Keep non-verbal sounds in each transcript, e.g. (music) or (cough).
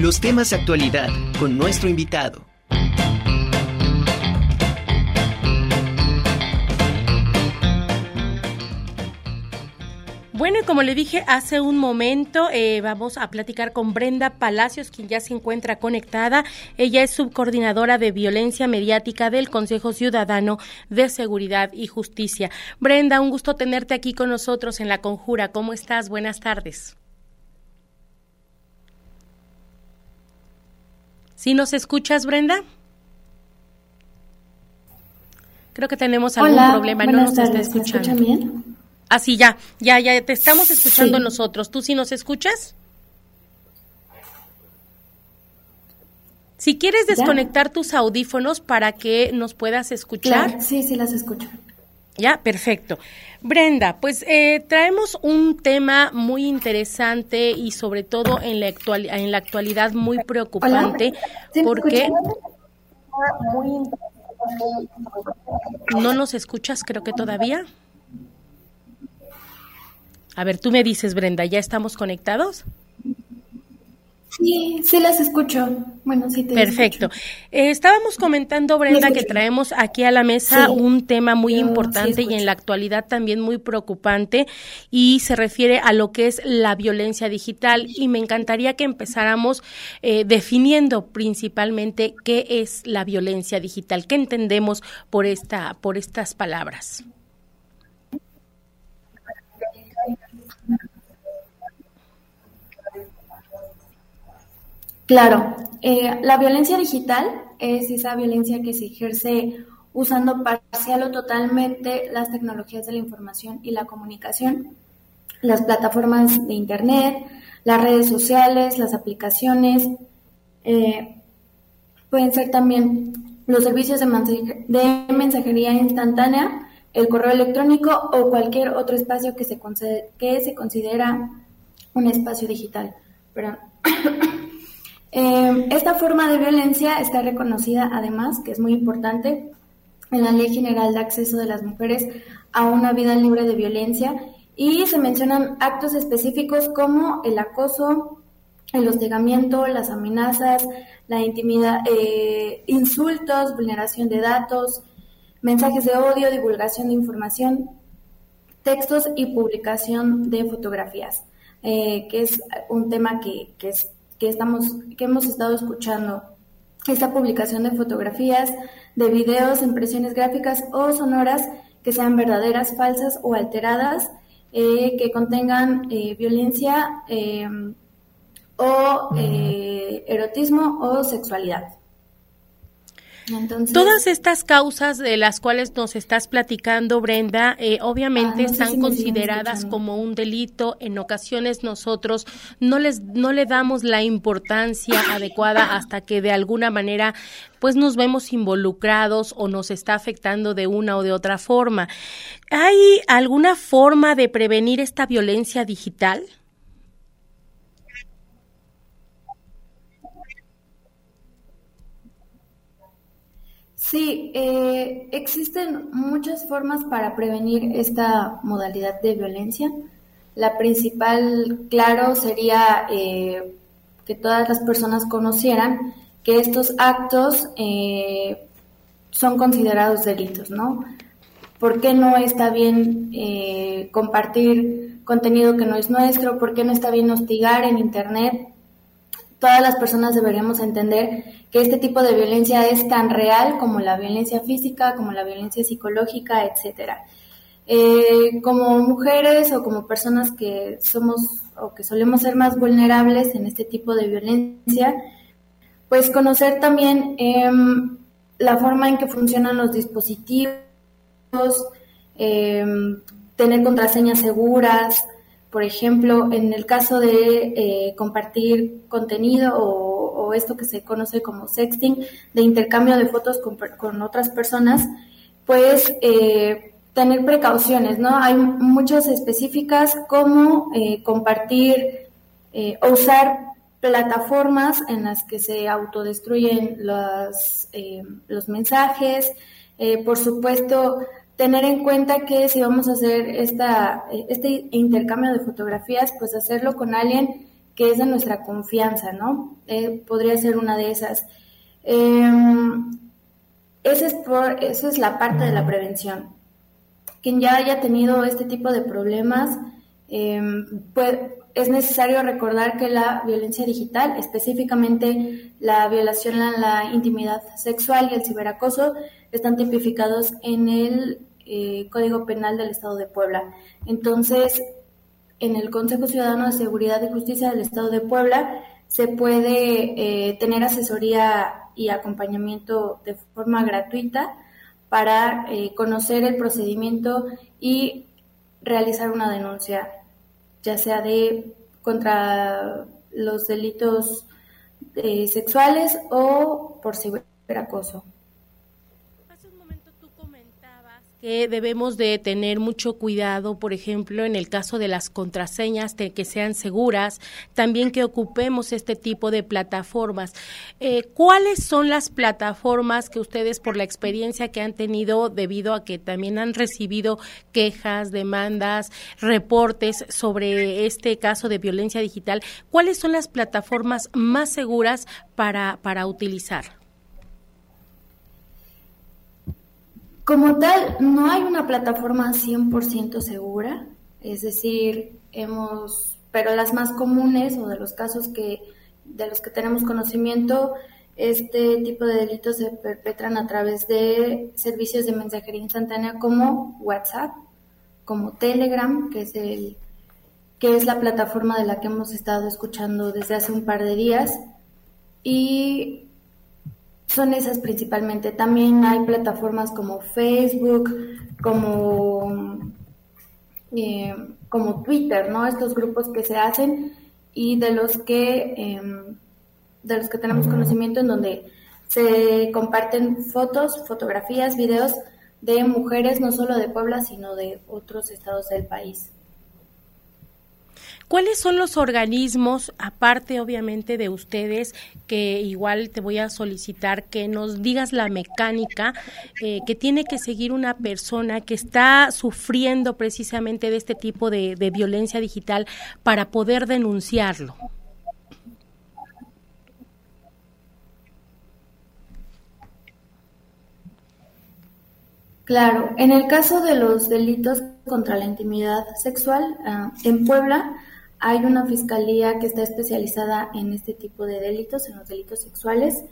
Los temas de actualidad con nuestro invitado. Bueno, y como le dije hace un momento, eh, vamos a platicar con Brenda Palacios, quien ya se encuentra conectada. Ella es subcoordinadora de violencia mediática del Consejo Ciudadano de Seguridad y Justicia. Brenda, un gusto tenerte aquí con nosotros en La Conjura. ¿Cómo estás? Buenas tardes. ¿Sí nos escuchas, Brenda? Creo que tenemos algún problema, no nos está escuchando. ¿Me bien? Así ya, ya, ya te estamos escuchando nosotros. ¿Tú sí nos escuchas? Si quieres desconectar tus audífonos para que nos puedas escuchar. Sí, sí, las escucho. Ya, perfecto. Brenda, pues eh, traemos un tema muy interesante y sobre todo en la, actual, en la actualidad muy preocupante porque... ¿No nos escuchas creo que todavía? A ver, tú me dices, Brenda, ¿ya estamos conectados? Sí, sí las escucho. Bueno, sí te Perfecto. Eh, estábamos comentando, Brenda, que traemos aquí a la mesa un tema muy importante y en la actualidad también muy preocupante y se refiere a lo que es la violencia digital y me encantaría que empezáramos eh, definiendo principalmente qué es la violencia digital, qué entendemos por esta por estas palabras. Claro, eh, la violencia digital es esa violencia que se ejerce usando parcial o totalmente las tecnologías de la información y la comunicación, las plataformas de Internet, las redes sociales, las aplicaciones, eh, pueden ser también los servicios de, mensajería instantánea, el correo electrónico o cualquier otro espacio que se, que se considera un espacio digital. Perdón. (coughs) Eh, esta forma de violencia está reconocida además, que es muy importante, en la Ley General de Acceso de las Mujeres a una vida libre de violencia y se mencionan actos específicos como el acoso, el hostigamiento, las amenazas, la intimidad, eh, insultos, vulneración de datos, mensajes de odio, divulgación de información, textos y publicación de fotografías, eh, que es un tema que, que es que, estamos, que hemos estado escuchando. Esta publicación de fotografías, de videos, impresiones gráficas o sonoras que sean verdaderas, falsas o alteradas, eh, que contengan eh, violencia eh, o erotismo o sexualidad. Todas estas causas de las cuales nos estás platicando, Brenda, eh, obviamente ah, están consideradas como un delito. En ocasiones nosotros no les no le damos la importancia (coughs) adecuada hasta que de alguna manera pues nos vemos involucrados o nos está afectando de una o de otra forma. ¿Hay alguna forma de prevenir esta violencia digital? Sí, eh, existen muchas formas para prevenir esta modalidad de violencia. La principal, claro, sería eh, que todas las personas conocieran que estos actos eh, son considerados delitos, ¿no? ¿Por qué no está bien compartir contenido que no es nuestro? ¿Por qué no está bien hostigar en Internet? todas las personas deberíamos entender que este tipo de violencia es tan real como la violencia física, como la violencia psicológica, etcétera. Eh, como mujeres o como personas que somos o que solemos ser más vulnerables en este tipo de violencia, pues conocer también em, la forma en que funcionan los dispositivos, em, tener contraseñas seguras, por ejemplo, en el caso de eh, compartir contenido o, esto que se conoce como sexting, de intercambio de fotos con, otras personas, pues eh, tener precauciones, ¿no? Hay muchas específicas como eh, compartir o usar plataformas en las que se autodestruyen los, los mensajes, por supuesto, tener en cuenta que si vamos a hacer esta, este intercambio de fotografías, pues hacerlo con alguien que es de nuestra confianza, ¿no? Eh, podría ser una de esas. Em, esa es, por, eso es la parte de la prevención. Quien ya haya tenido este tipo de problemas, pues, es necesario recordar que la violencia digital, específicamente la violación a la intimidad sexual y el ciberacoso, están tipificados en el eh, Código Penal del Estado de Puebla. Entonces, en el Consejo Ciudadano de Seguridad y Justicia del Estado de Puebla se puede eh, tener asesoría y acompañamiento de forma gratuita para eh, conocer el procedimiento y realizar una denuncia, ya sea de contra los delitos sexuales o por ciberacoso. Debemos de tener mucho cuidado, por ejemplo, en el caso de las contraseñas, de que sean seguras, también que ocupemos este tipo de plataformas. Eh, ¿Cuáles son las plataformas que ustedes, por la experiencia que han tenido, debido a que también han recibido quejas, demandas, reportes sobre este caso de violencia digital, cuáles son las plataformas más seguras para, para utilizar? Como tal, no hay una plataforma 100% segura, es decir, hemos, pero las más comunes o de los casos que de los que tenemos conocimiento, este tipo de delitos se perpetran a través de servicios de mensajería instantánea como WhatsApp, como Telegram, que es el que es la plataforma de la que hemos estado escuchando desde hace un par de días, y son esas principalmente. También hay plataformas como Facebook, como, eh, como Twitter, ¿no? Estos grupos que se hacen y de los que em, de los que tenemos conocimiento en donde se comparten fotos, fotografías, videos de mujeres no solo de Puebla, sino de otros estados del país. ¿Cuáles son los organismos, aparte obviamente de ustedes, que igual te voy a solicitar que nos digas la mecánica eh, que tiene que seguir una persona que está sufriendo precisamente de este tipo de, de violencia digital para poder denunciarlo? Claro, en el caso de los delitos contra la intimidad sexual, ah, en Puebla hay una fiscalía que está especializada en este tipo de delitos, en los delitos sexuales.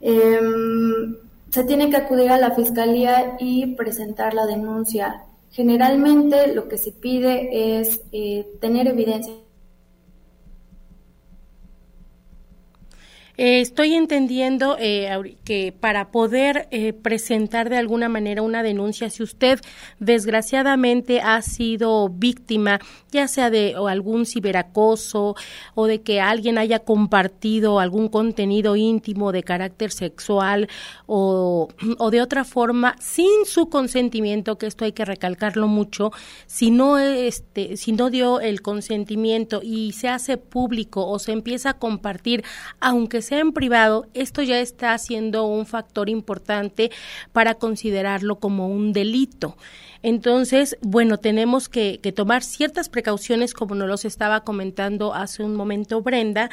Em, se tiene que acudir a la fiscalía y presentar la denuncia. Generalmente lo que se pide es eh, tener evidencia Eh, estoy entendiendo eh, que para poder eh, presentar de alguna manera una denuncia, si usted desgraciadamente ha sido víctima, ya sea de algún ciberacoso o de que alguien haya compartido algún contenido íntimo de carácter sexual o, (clears throat) o de otra forma sin su consentimiento, que esto hay que recalcarlo mucho, si no, este, si no dio el consentimiento y se hace público o se empieza a compartir, aunque sea en privado, esto ya está siendo un factor importante para considerarlo como un delito. Entonces, bueno, tenemos que, tomar ciertas precauciones, como nos los estaba comentando hace un momento Brenda,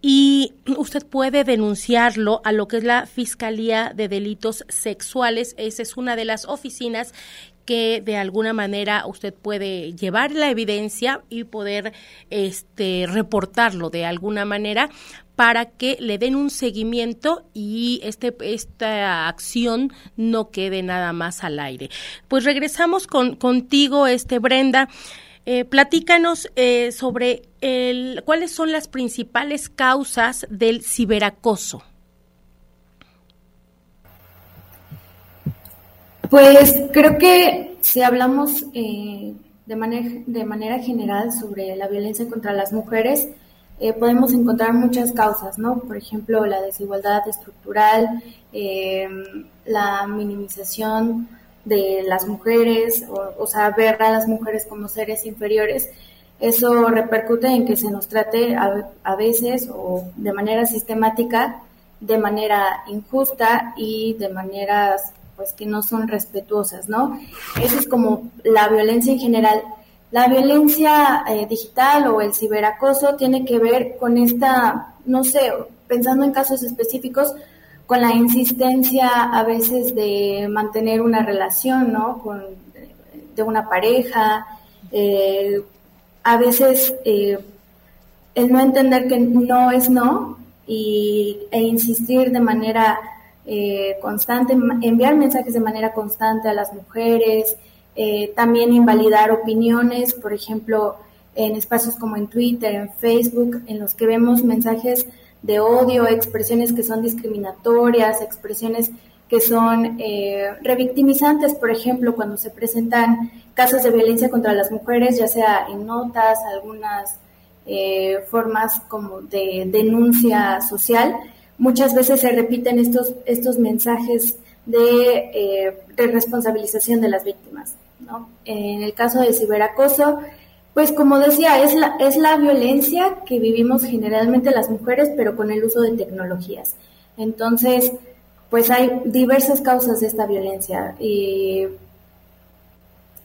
y usted puede denunciarlo a lo que es la Fiscalía de Delitos Sexuales. Esa es una de las oficinas que de alguna manera usted puede llevar la evidencia y poder este reportarlo de alguna manera para que le den un seguimiento y este esta acción no quede nada más al aire. Pues regresamos con contigo este Brenda eh, platícanos eh, sobre cuáles son las principales causas del ciberacoso. Pues creo que si hablamos eh, de, manera, de manera general sobre la violencia contra las mujeres, eh, podemos encontrar muchas causas, ¿no? Por ejemplo, la desigualdad estructural, em, la minimización de las mujeres, o, o, sea, ver a las mujeres como seres inferiores. Eso repercute en que se nos trate a, a veces o de manera sistemática, de manera injusta y de maneras pues que no son respetuosas, ¿no? Eso es como la violencia en general. La violencia eh, digital o el ciberacoso tiene que ver con esta, no sé, pensando en casos específicos, con la insistencia a veces de mantener una relación, ¿no? Con, de una pareja, eh, a veces eh, el no entender que no es no y, e insistir de manera constante, enviar mensajes de manera constante a las mujeres, eh, también invalidar opiniones, por ejemplo, en espacios como en Twitter, en Facebook, en los que vemos mensajes de odio, expresiones que son discriminatorias, expresiones que son eh, revictimizantes, por ejemplo, cuando se presentan casos de violencia contra las mujeres, ya sea en notas, algunas eh, formas como de denuncia social, muchas veces se repiten estos, estos mensajes de, eh, de responsabilización de las víctimas. En el caso de ciberacoso, pues como decía, es la, es la violencia que vivimos generalmente las mujeres, pero con el uso de tecnologías. Entonces, pues hay diversas causas de esta violencia y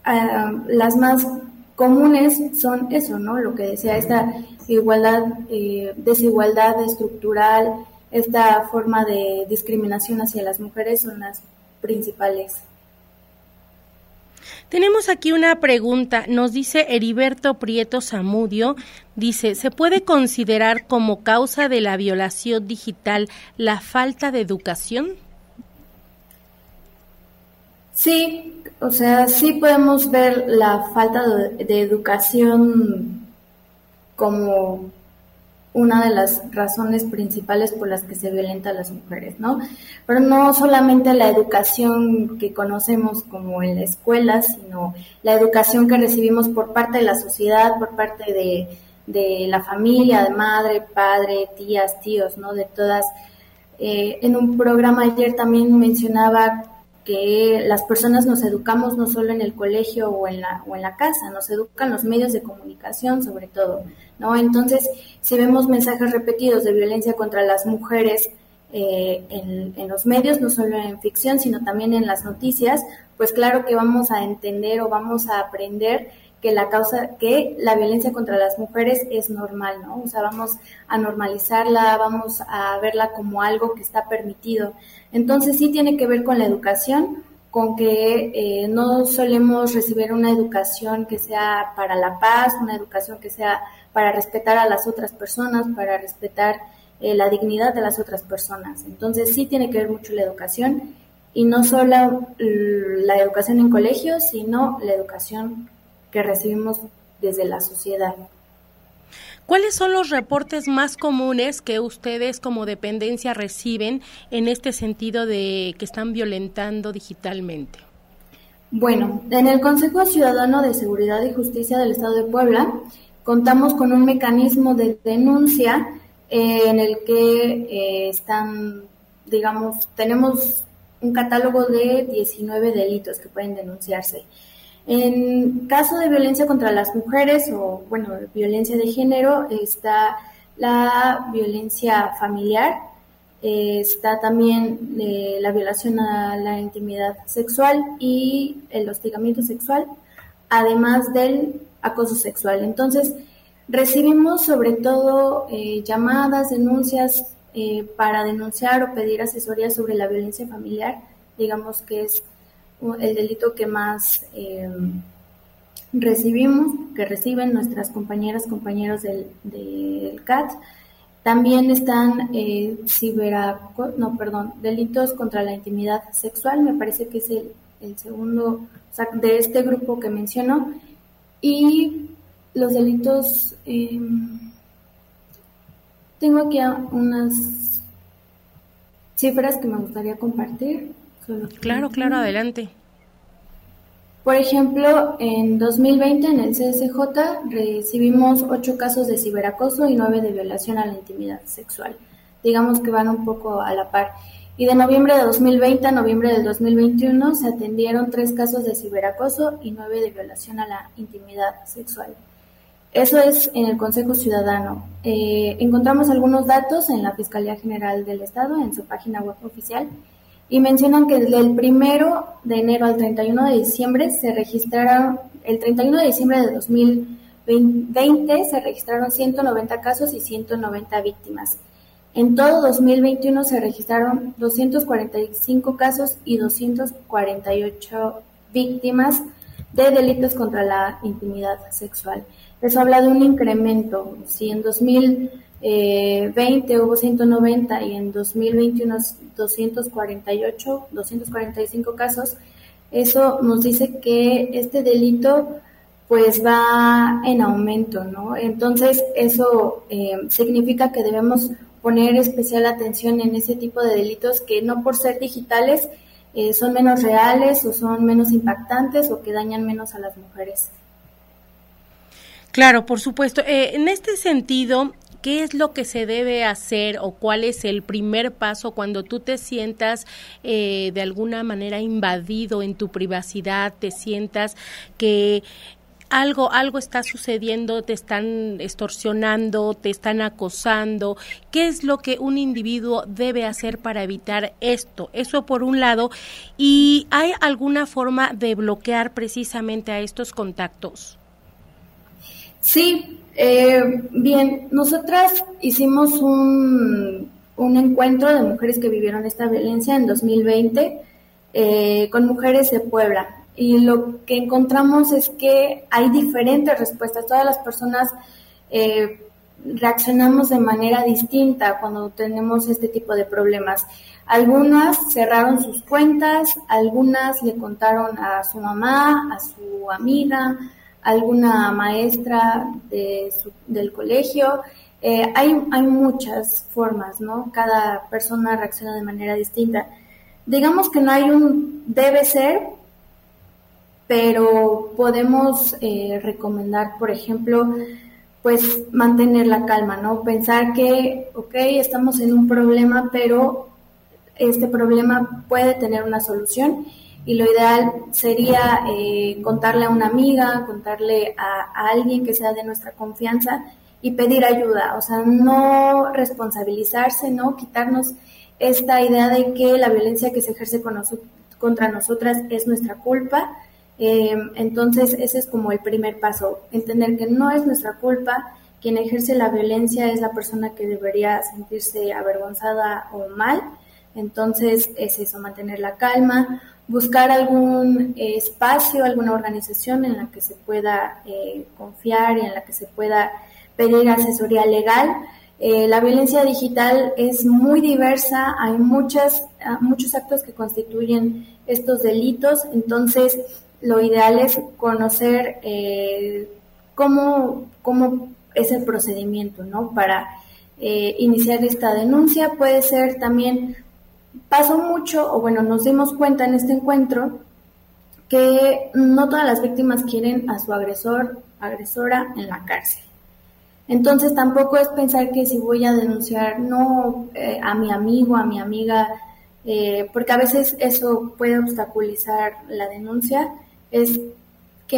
ah, las más comunes son eso, ¿no? Lo que decía, esta igualdad, eh, desigualdad estructural, esta forma de discriminación hacia las mujeres son las principales. Tenemos aquí una pregunta, nos dice Heriberto Prieto Zamudio, dice, ¿se puede considerar como causa de la violación digital la falta de educación? Sí, o sea, sí podemos ver la falta de, educación como una de las razones principales por las que se violenta a las mujeres, ¿no? Pero no solamente la educación que conocemos como en la escuela, sino la educación que recibimos por parte de la sociedad, por parte de, de la familia, de madre, padre, tías, tíos, ¿no? De todas. Eh, en un programa ayer también mencionaba que las personas nos educamos no solo en el colegio o en la, o en la casa, nos educan los medios de comunicación sobre todo, ¿no? Entonces, si vemos mensajes repetidos de violencia contra las mujeres eh, en, en, los medios, no solo en ficción, sino también en las noticias, pues claro que vamos a entender o vamos a aprender que la causa, que la violencia contra las mujeres es normal, ¿no? O sea, vamos a normalizarla, vamos a verla como algo que está permitido. Entonces sí tiene que ver con la educación, con que eh, no solemos recibir una educación que sea para la paz, una educación que sea para respetar a las otras personas, para respetar eh, la dignidad de las otras personas. Entonces sí tiene que ver mucho la educación y no solo la educación en colegios, sino la educación que recibimos desde la sociedad. ¿Cuáles son los reportes más comunes que ustedes como dependencia reciben en este sentido de que están violentando digitalmente? Bueno, en el Consejo Ciudadano de Seguridad y Justicia del Estado de Puebla contamos con un mecanismo de denuncia eh, en el que eh, están, digamos, tenemos un catálogo de 19 delitos que pueden denunciarse. En caso de violencia contra las mujeres o, bueno, violencia de género, está la violencia familiar, está también eh, la violación a la intimidad sexual y el hostigamiento sexual, además del acoso sexual. Entonces, recibimos sobre todo eh, llamadas, denuncias eh, para denunciar o pedir asesoría sobre la violencia familiar, digamos que es el delito que más eh, recibimos, que reciben nuestras compañeras, compañeros del, CAT. También están eh, no, perdón, delitos contra la intimidad sexual, me parece que es el, segundo de este grupo que menciono. Y los delitos, em, tengo aquí unas cifras que me gustaría compartir. Claro, claro, adelante. Por ejemplo, en 2020 en el CSJ recibimos ocho casos de ciberacoso y nueve de violación a la intimidad sexual. Digamos que van un poco a la par. Y de noviembre de 2020 a noviembre del 2021 se atendieron tres casos de ciberacoso y nueve de violación a la intimidad sexual. Eso es en el Consejo Ciudadano. Eh, encontramos algunos datos en la Fiscalía General del Estado, en su página web oficial, y mencionan que desde el primero de enero al 31 de diciembre se registraron el 31 de diciembre de 2020 se registraron 190 casos y 190 víctimas. En todo 2021 se registraron 245 casos y 248 víctimas de delitos contra la intimidad sexual. Eso habla de un incremento. Si en 2020 hubo 190 y en 2021 248, 245 casos, eso nos dice que este delito pues va en aumento, ¿no? Entonces eso eh, significa que debemos poner especial atención en ese tipo de delitos que no por ser digitales eh, son menos reales o son menos impactantes o que dañan menos a las mujeres. Claro, por supuesto. Eh, en este sentido, ¿Qué es lo que se debe hacer o cuál es el primer paso cuando tú te sientas eh, de alguna manera invadido en tu privacidad, te sientas que algo, algo está sucediendo, te están extorsionando, te están acosando. ¿Qué es lo que un individuo debe hacer para evitar esto? Eso por un lado. ¿Y hay alguna forma de bloquear precisamente a estos contactos? Sí, eh, bien, nosotras hicimos un, un, encuentro de mujeres que vivieron esta violencia en 2020 eh, con mujeres de Puebla y lo que encontramos es que hay diferentes respuestas. Todas las personas eh, reaccionamos de manera distinta cuando tenemos este tipo de problemas. Algunas cerraron sus cuentas, algunas le contaron a su mamá, a su amiga, alguna maestra de del colegio. Eh, hay, hay muchas formas, ¿no? Cada persona reacciona de manera distinta. Digamos que no hay un debe ser, pero podemos eh, recomendar, por ejemplo, pues mantener la calma, ¿no? Pensar que, ok, estamos en un problema, pero este problema puede tener una solución y lo ideal sería eh, contarle a una amiga, contarle a, alguien que sea de nuestra confianza y pedir ayuda, o sea, no responsabilizarse, no quitarnos esta idea de que la violencia que se ejerce con contra nosotras es nuestra culpa. Eh, entonces, ese es como el primer paso, entender que no es nuestra culpa, quien ejerce la violencia es la persona que debería sentirse avergonzada o mal. Entonces, es eso, mantener la calma, buscar algún eh, espacio, alguna organización en la que se pueda eh, confiar y en la que se pueda pedir asesoría legal. Eh, la violencia digital es muy diversa, hay muchas, ah, muchos actos que constituyen estos delitos, entonces lo ideal es conocer cómo, cómo es el procedimiento ¿no? para iniciar esta denuncia. Puede ser también pasó mucho, o bueno, nos dimos cuenta en este encuentro que no todas las víctimas quieren a su agresor, agresora en la cárcel. Entonces tampoco es pensar que si voy a denunciar no eh, a mi amigo, a mi amiga, eh, porque a veces eso puede obstaculizar la denuncia, es que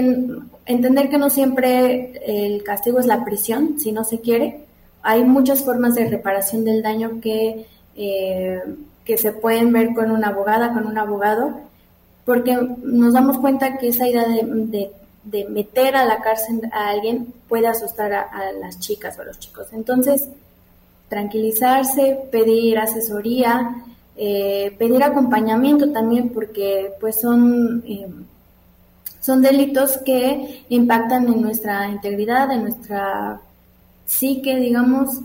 entender que no siempre el castigo es la prisión, si no se quiere. Hay muchas formas de reparación del daño que eh, que se pueden ver con una abogada, con un abogado, porque nos damos cuenta que esa idea de, meter a la cárcel a alguien puede asustar a, las chicas o a los chicos. Entonces, tranquilizarse, pedir asesoría, eh, pedir acompañamiento también, porque pues son, eh, son delitos que impactan en nuestra integridad, en nuestra psique, digamos,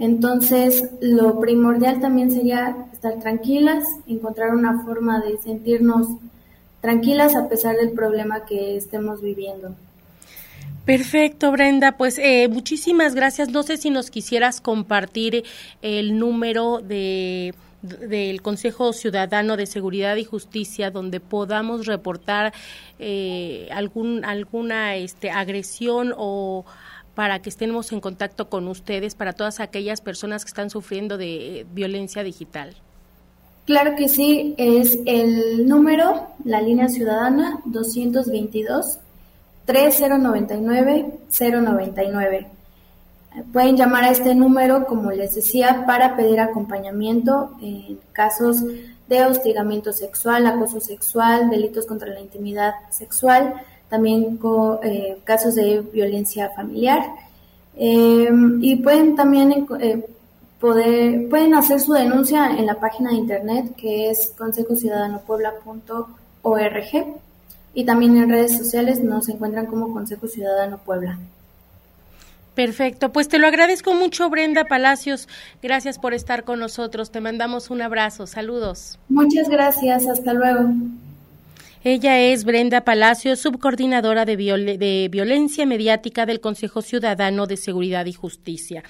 entonces, lo primordial también sería estar tranquilas, encontrar una forma de sentirnos tranquilas a pesar del problema que estemos viviendo. Perfecto, Brenda. Pues eh, muchísimas gracias. No sé si nos quisieras compartir el número de del Consejo Ciudadano de Seguridad y Justicia donde podamos reportar eh, algún alguna este agresión o para que estemos en contacto con ustedes, para todas aquellas personas que están sufriendo de violencia digital? Claro que sí, es el número, la línea ciudadana 222 3099 099. Pueden llamar a este número, como les decía, para pedir acompañamiento en casos de hostigamiento sexual, acoso sexual, delitos contra la intimidad sexual, también con casos de violencia familiar. y pueden también poder, pueden hacer su denuncia en la página de internet que es consejociudadanopuebla.org y también en redes sociales nos encuentran como Consejo Ciudadano Puebla. Perfecto, pues te lo agradezco mucho Brenda Palacios, gracias por estar con nosotros, te mandamos un abrazo, saludos. Muchas gracias, hasta luego. Ella es Brenda Palacios, subcoordinadora de, de, violencia mediática del Consejo Ciudadano de Seguridad y Justicia.